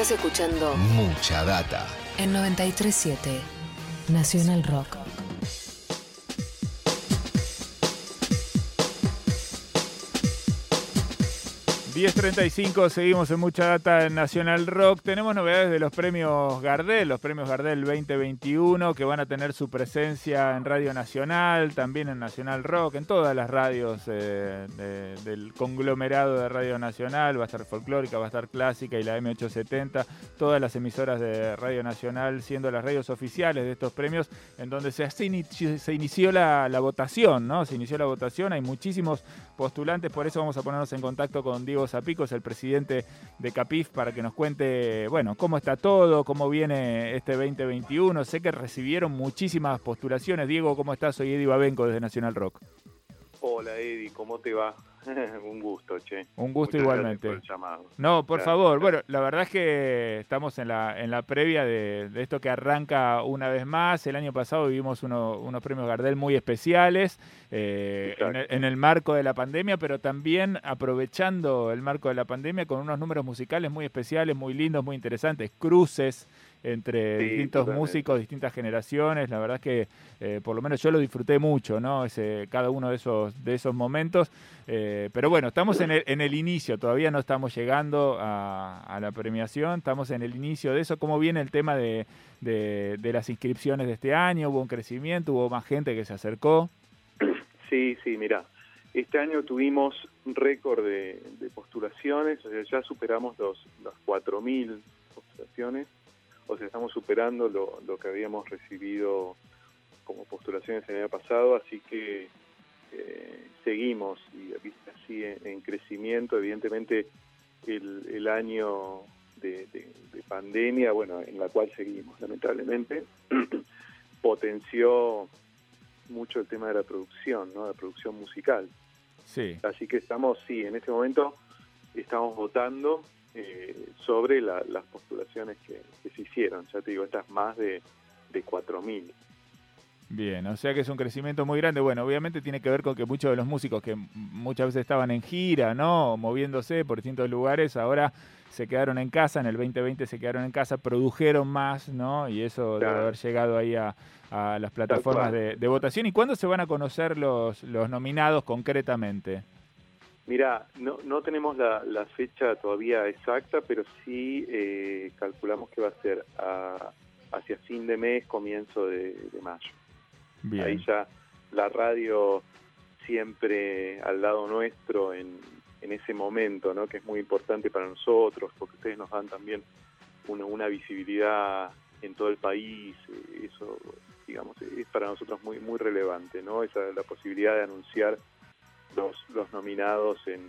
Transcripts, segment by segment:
Estás escuchando Mucha data. en 937 Nacional Rock. 10.35, seguimos en mucha data en Nacional Rock. Tenemos novedades de los premios Gardel, los premios Gardel 2021, que van a tener su presencia en Radio Nacional, también en Nacional Rock, en todas las radios eh, de- del conglomerado de Radio Nacional. Va a estar folclórica, va a estar clásica y la M870, todas las emisoras de Radio Nacional siendo las radios oficiales de estos premios, en donde se, se inició, se inició la, la votación, ¿no? Se inició la votación, hay muchísimos postulantes, por eso vamos a ponernos en contacto con Diego Zapicos, el presidente de Capif, para que nos cuente, bueno, cómo está todo, cómo viene este 2021. Sé que recibieron muchísimas postulaciones. Diego, ¿cómo estás? Soy Eddie Babenco desde Nacional Rock. Hola Eddie, ¿cómo te va? Un gusto, che. Un gusto Muchas igualmente. por. No, por Gracias. favor. Bueno, la verdad es que estamos en la, en la previa de, de esto que arranca una vez más. El año pasado vivimos uno- unos premios Gardel muy especiales eh, en, el, Exacto. en el marco de la pandemia, pero también aprovechando el marco de la pandemia con unos números musicales muy especiales, muy lindos, muy interesantes, cruces entre Sí, distintos totalmente. músicos, distintas generaciones. La verdad es que eh, por lo menos yo lo disfruté mucho, ¿no? Ese, cada uno de esos, de esos momentos. Eh, pero bueno, estamos en el, en el inicio, todavía no estamos llegando a, a la premiación, estamos en el inicio de eso. ¿Cómo viene el tema de, de- de las inscripciones de este año? ¿Hubo un crecimiento? ¿Hubo más gente que se acercó? Sí, sí, mira. Este año tuvimos un récord de, de postulaciones, o sea, ya superamos los, las 4.000 postulaciones, o sea, estamos superando lo, lo que habíamos recibido como postulaciones el año pasado, así que eh, seguimos y así en, en crecimiento. Evidentemente, el, el año de, de- de pandemia, bueno, en la cual seguimos, lamentablemente, potenció mucho el tema de la producción, ¿no? La producción musical. Sí. Así que estamos, sí, en este momento estamos votando eh, sobre la- las postulaciones que, que se hicieron. Ya te digo, estas más de, de 4.000. Bien, o sea que es un crecimiento muy grande. Bueno, obviamente tiene que ver con que muchos de los músicos que muchas veces estaban en gira, ¿no? Moviéndose por distintos lugares, ahora se quedaron en casa, en el 2020 se quedaron en casa, produjeron más, ¿no? Y eso debe haber llegado ahí a, a las plataformas de, de votación. ¿Y cuándo se van a conocer los, los nominados concretamente? Mira, no, no tenemos la, la fecha todavía exacta, pero sí eh, calculamos que va a ser a- hacia fin de mes, comienzo de, de mayo. Bien. Ahí ya la radio siempre al lado nuestro en, en ese momento, ¿no? que es muy importante para nosotros, porque ustedes nos dan también una, una visibilidad en todo el país, eh, eso digamos es para nosotros muy muy relevante, ¿no? Esa la posibilidad de anunciar los, los nominados en,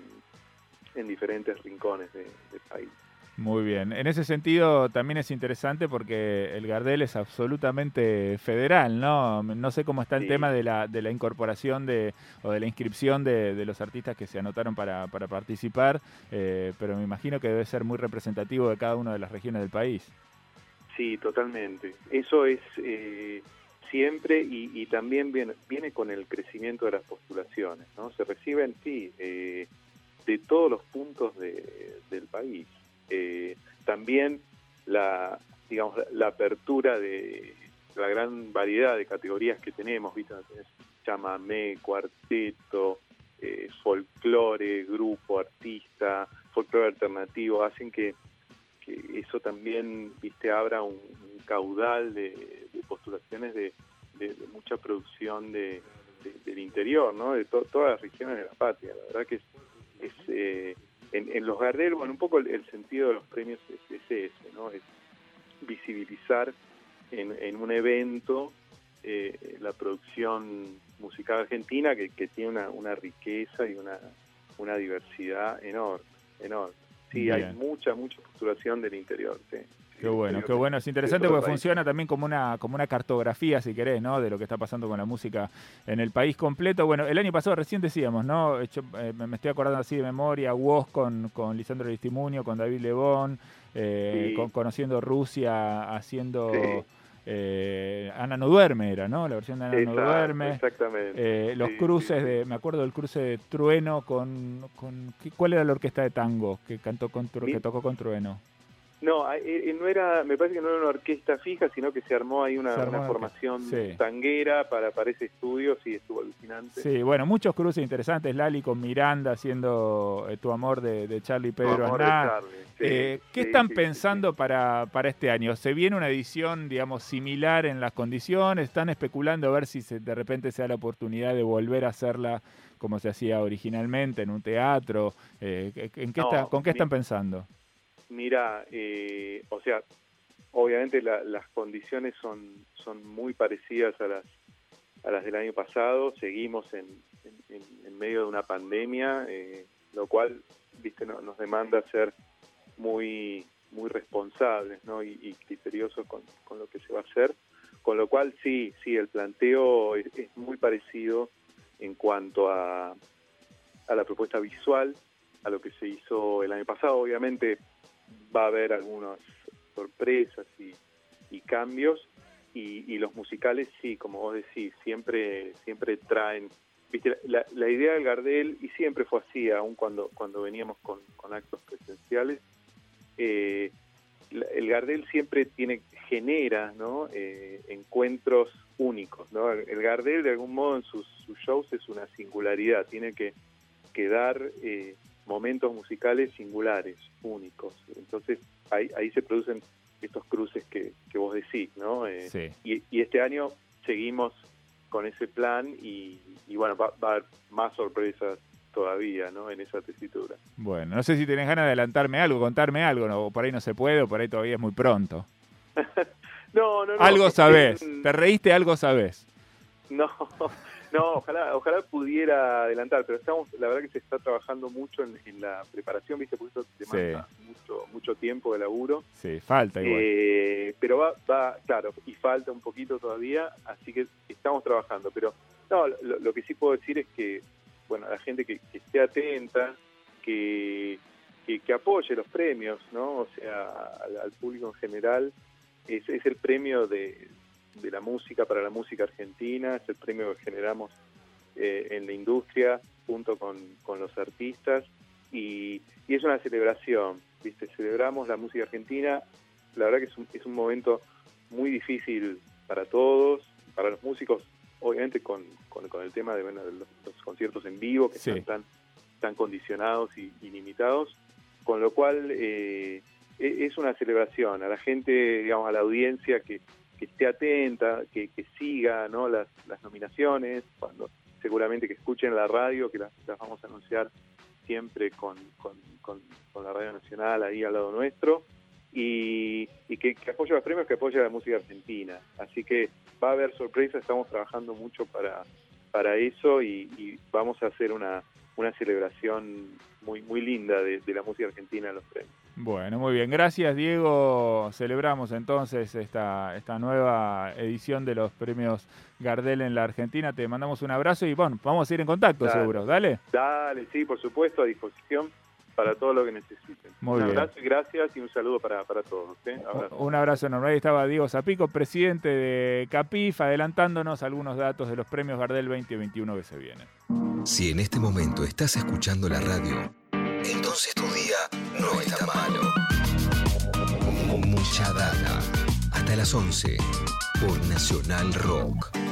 en diferentes rincones de- del país. Muy bien. En ese sentido también es interesante porque el Gardel es absolutamente federal, ¿no? No sé cómo está el Sí. tema de la, de la incorporación de, o de la inscripción de, de los artistas que se anotaron para, para participar, eh, pero me imagino que debe ser muy representativo de cada una de las regiones del país. Sí, totalmente. Eso es eh, siempre y, y también viene, viene con el crecimiento de las postulaciones, ¿no? Se reciben, sí, eh, de todos los puntos de- del país. Eh, también la, digamos, la, apertura de la gran variedad de categorías que tenemos, ¿viste? Chamamé, cuarteto, eh, folclore, grupo, artista, folclore alternativo, hacen que eso también viste abra un caudal de, de postulaciones de, de- de mucha producción de, de- del interior, ¿no? De to- todas las regiones de la patria. La verdad que es, es, eh, en, en los Gardel, bueno, un poco el, el sentido de los premios es, es ese, ¿no? Es visibilizar en, en un evento eh, la producción musical argentina que, que tiene una, una riqueza y una, una diversidad enorme, enorme. Sí, hay mucha, mucha postulación del interior. Sí. Qué bueno, qué bueno. Es interesante porque funciona también como una, como una cartografía, si querés, ¿no? De lo que está pasando con la música en el país completo. Bueno, el año pasado recién decíamos, ¿no? Eh, me estoy acordando así de memoria, Woz con, con Lisandro Aristimuño, con David Lebón, eh, Sí. con- conociendo Rusia, haciendo... Sí. eh, Ana no duerme era, ¿no? La versión de Ana no duerme. Exactamente. Eh, los Sí, cruces sí, de, me acuerdo del cruce de Trueno con, con ¿qué- ¿cuál era la orquesta de tango que cantó con que tocó con Trueno? No, eh, eh, no era, me parece que no era una orquesta fija, sino que se armó ahí una, armó formación sí. tanguera para, para ese estudio, sí, estuvo alucinante. Sí, bueno, muchos cruces interesantes. Lali con Miranda haciendo eh, Tu amor de, de Charlie Pedro amor de Aznar. Charlie, sí, Eh, ¿Qué sí, están pensando Para, para este año? ¿Se viene una edición, digamos, similar en las condiciones? ¿Están especulando a ver si se- de repente se da la oportunidad de volver a hacerla como se hacía originalmente en un teatro? Eh, ¿en qué No, está- ¿Con qué están pensando? Mira, eh, o sea, obviamente la- las condiciones son, son muy parecidas a las, a las del año pasado. Seguimos en, en- medio de una pandemia, eh, lo cual, viste, no- nos demanda ser muy muy responsables ¿no? y, y criteriosos con, con lo que se va a hacer. Con lo cual, sí, sí, el planteo es, es muy parecido en cuanto a, a la propuesta visual, a lo que se hizo el año pasado. Obviamente va a haber algunas sorpresas y, cambios y, los musicales sí, como vos decís, siempre siempre traen, viste, la, idea del Gardel y siempre fue así, aun cuando cuando veníamos con, actos presenciales, eh, el Gardel siempre tiene genera. Eh, encuentros únicos. El, el Gardel de algún modo en sus, shows es una singularidad, tiene que, que dar eh, momentos musicales singulares, únicos. Entonces ahí, ahí se producen estos cruces que, que vos decís, ¿no? Eh, Sí. y, y este año seguimos con ese plan y, y bueno, va, va a haber más sorpresas todavía, ¿no? En esa tesitura. Bueno, no sé si tenés ganas de adelantarme algo, contarme algo, ¿no? por ahí no se puede, o por ahí todavía es muy pronto. No, no, no. algo sabés, te reíste, algo sabés. No, no, ojalá, ojalá pudiera adelantar, pero estamos, la verdad que se está trabajando mucho en, en la preparación, viste, porque esto demanda mucho, mucho tiempo de laburo. Sí, falta igual. Eh, pero va, va, claro, y falta un poquito todavía, así que estamos trabajando. Pero no, lo, lo que sí puedo decir es que, bueno, la gente que, que esté atenta, que, que, que apoye los premios, ¿no? O sea, al, al público en general, es, es el premio de, de la música para la música argentina, es el premio que generamos eh, en la industria junto con, con los artistas y, y es una celebración, ¿viste? Celebramos la música argentina, la verdad que es un, es un momento muy difícil para todos, para los músicos, obviamente con, con, con el tema de, bueno, de los, los conciertos en vivo que Sí. están tan, tan condicionados y, y limitados, con lo cual eh, e- es una celebración a la gente, digamos, a la audiencia que, que esté atenta, que, que siga ¿no? las, las nominaciones, cuando seguramente que escuchen la radio, que las, vamos a anunciar siempre con, con, con- con la Radio Nacional ahí al lado nuestro, y, y que, que apoye los premios, que apoye la música argentina. Así que va a haber sorpresas, estamos trabajando mucho para, para eso y, y vamos a hacer una, una celebración muy, muy linda de, de la música argentina en los premios. Bueno, muy bien. Gracias, Diego. Celebramos entonces esta, esta nueva edición de los premios Gardel en la Argentina. Te mandamos un abrazo y bueno, vamos a ir en contacto Dale. seguro. Dale. Dale, sí, por supuesto, a disposición para todo lo que necesiten. Muy un bien. abrazo y gracias y un saludo para, para todos. ¿eh? Abrazo. Un abrazo enorme. Ahí estaba Diego Zapico, presidente de CAPIF, adelantándonos algunos datos de los premios Gardel 2021 que se vienen. Si en este momento estás escuchando la radio, entonces tu día no está malo. Mucha data. Hasta las 11 por Nacional Rock.